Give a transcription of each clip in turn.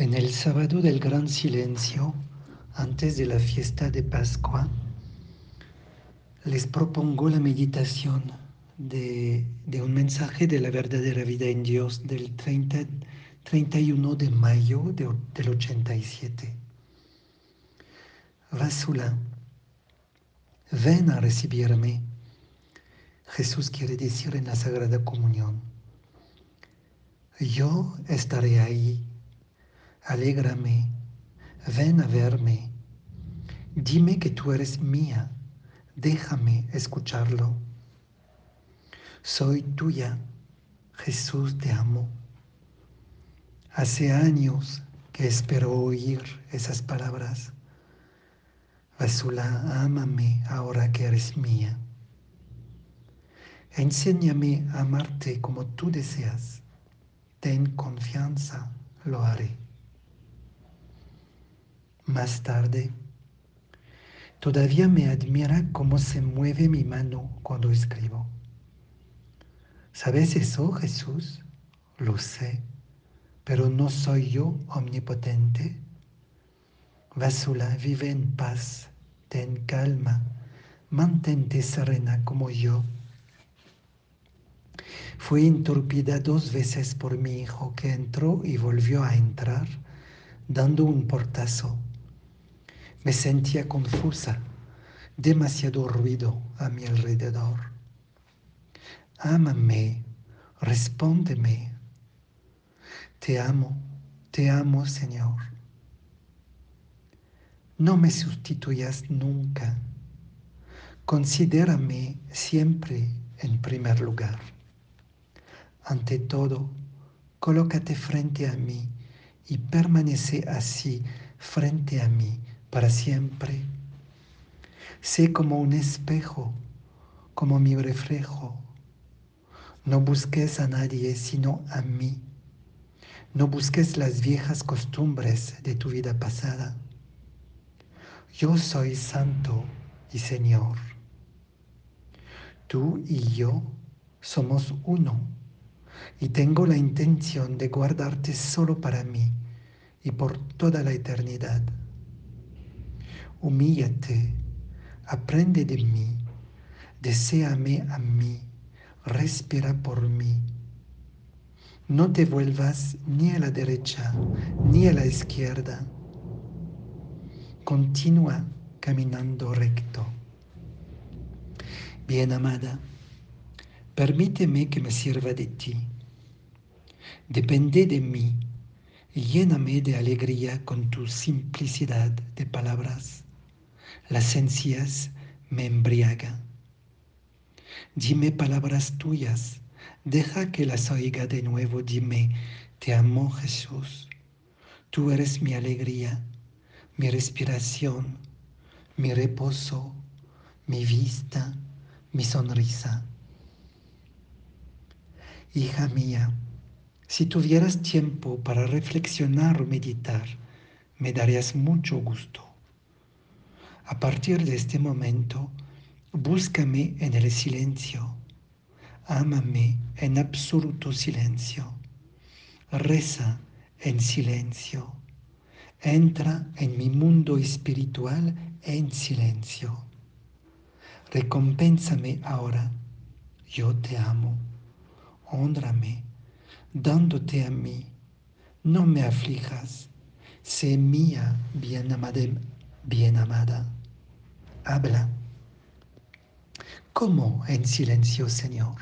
En el sábado del gran silencio, antes de la fiesta de Pascua, les propongo la meditación de, un mensaje de la verdadera vida en Dios del 30, 31 de mayo del 87. Vasula, ven a recibirme. Jesús quiere decir en la Sagrada Comunión. Yo estaré ahí alégrame, ven a verme, dime que tú eres mía, déjame escucharlo. Soy tuya, Jesús te amo. Hace años que espero oír esas palabras. Vasula, ámame ahora que eres mía. Enséñame a amarte como tú deseas. Ten confianza, lo haré más tarde. Todavía me admira cómo se mueve mi mano cuando escribo. ¿Sabes eso, Jesús? Lo sé, pero no soy yo omnipotente. Vasula, vive en paz, ten calma, mantente serena como yo. Fui interrumpida dos veces por mi hijo que entró y volvió a entrar, dando un portazo me sentía confusa, demasiado ruido a mi alrededor. Ámame, respóndeme. Te amo, te amo, Señor. No me sustituyas nunca. Considérame siempre en primer lugar. Ante todo, colócate frente a mí y permanece así frente a mí para siempre. Sé como un espejo, como mi reflejo. No busques a nadie sino a mí. No busques las viejas costumbres de tu vida pasada. Yo soy santo y Señor. Tú y yo somos uno y tengo la intención de guardarte solo para mí y por toda la eternidad humíllate, aprende de mí, deséame a mí, respira por mí. No te vuelvas ni a la derecha ni a la izquierda. Continúa caminando recto. Bien amada, permíteme que me sirva de ti. Depende de mí y lléname de alegría con tu simplicidad de palabras las sencillas me embriagan. Dime palabras tuyas, deja que las oiga de nuevo, dime, te amo Jesús, tú eres mi alegría, mi respiración, mi reposo, mi vista, mi sonrisa. Hija mía, si tuvieras tiempo para reflexionar o meditar, me darías mucho gusto. A partir de este momento, búscame en el silencio, ámame en absoluto silencio, reza en silencio, entra en mi mundo espiritual en silencio. Recompénsame ahora, yo te amo, honrame, dándote a mí, no me aflijas, sé mía, bien amada, bien amada habla. ¿Cómo en silencio, Señor?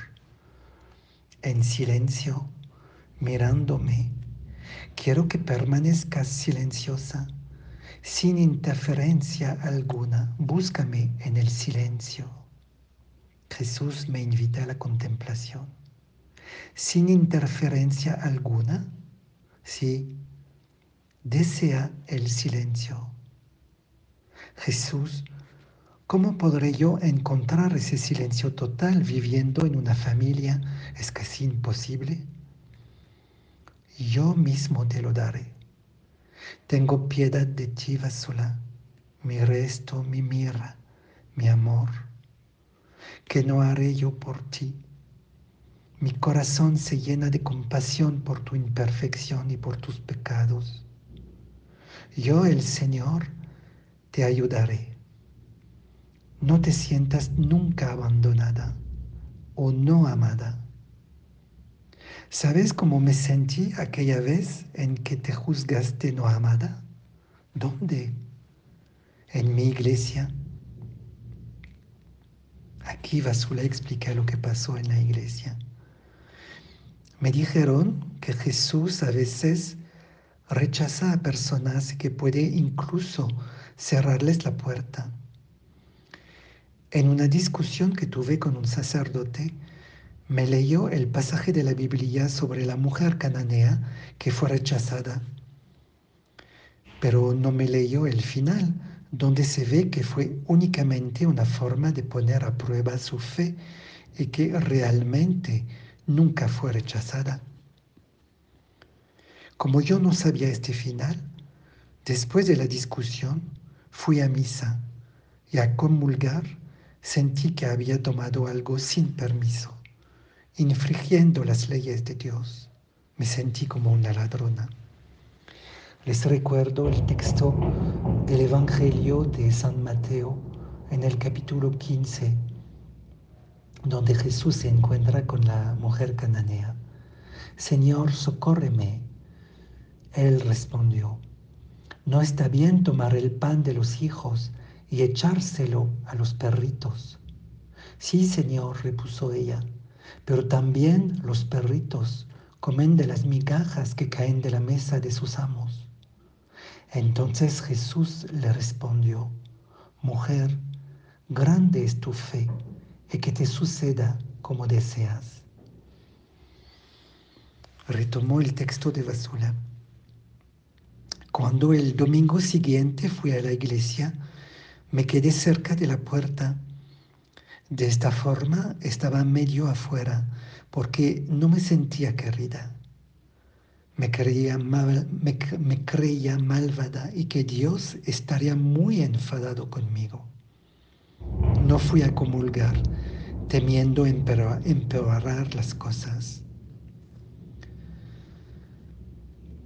En silencio, mirándome. Quiero que permanezcas silenciosa, sin interferencia alguna. Búscame en el silencio. Jesús me invita a la contemplación. Sin interferencia alguna, sí, desea el silencio. Jesús ¿Cómo podré yo encontrar ese silencio total viviendo en una familia? Es casi imposible. Yo mismo te lo daré. Tengo piedad de ti, Vasula, mi resto, mi mira, mi amor, que no haré yo por ti. Mi corazón se llena de compasión por tu imperfección y por tus pecados. Yo, el Señor, te ayudaré. No te sientas nunca abandonada o no amada. ¿Sabes cómo me sentí aquella vez en que te juzgaste no amada? ¿Dónde? En mi iglesia. Aquí Vasula explica lo que pasó en la iglesia. Me dijeron que Jesús a veces rechaza a personas que puede incluso cerrarles la puerta. En una discusión que tuve con un sacerdote, me leyó el pasaje de la Biblia sobre la mujer cananea que fue rechazada, pero no me leyó el final, donde se ve que fue únicamente una forma de poner a prueba su fe y que realmente nunca fue rechazada. Como yo no sabía este final, después de la discusión fui a misa y a comulgar sentí que había tomado algo sin permiso, infringiendo las leyes de Dios. Me sentí como una ladrona. Les recuerdo el texto del Evangelio de San Mateo en el capítulo 15 donde Jesús se encuentra con la mujer cananea. Señor, socórreme. Él respondió, no está bien tomar el pan de los hijos y echárselo a los perritos. Sí, Señor, repuso ella, pero también los perritos comen de las migajas que caen de la mesa de sus amos. Entonces Jesús le respondió, Mujer, grande es tu fe y que te suceda como deseas. Retomó el texto de Vasula. Cuando el domingo siguiente fui a la iglesia, me quedé cerca de la puerta. De esta forma estaba medio afuera porque no me sentía querida. Me creía, malvada y que Dios estaría muy enfadado conmigo. No fui a comulgar, temiendo empeorar las cosas.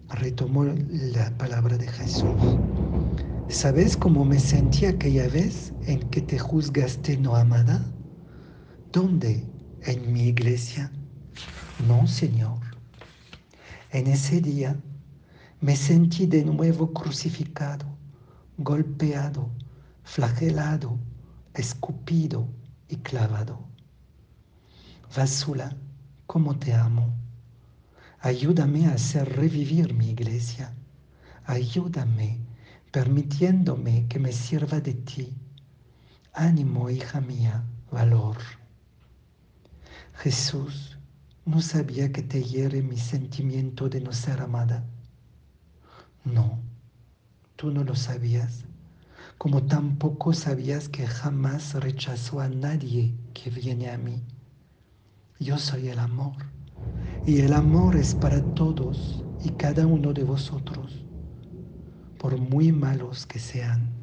Retomó la palabra de Jesús. ¿Sabes cómo me sentí aquella vez en que te juzgaste no amada? ¿Dónde? ¿En mi iglesia? No, Señor. En ese día me sentí de nuevo crucificado, golpeado, flagelado, escupido y clavado. Vasula, ¿cómo te amo? Ayúdame a hacer revivir mi iglesia. Ayúdame permitiéndome que me sirva de ti. Ánimo, hija mía, valor. Jesús, no sabía que te hiere mi sentimiento de no ser amada. No, tú no lo sabías como tampoco sabías que jamás rechazó a nadie que viene a mí. Yo soy el amor, y el amor es para todos y cada uno de vosotros, por muy malos que sean.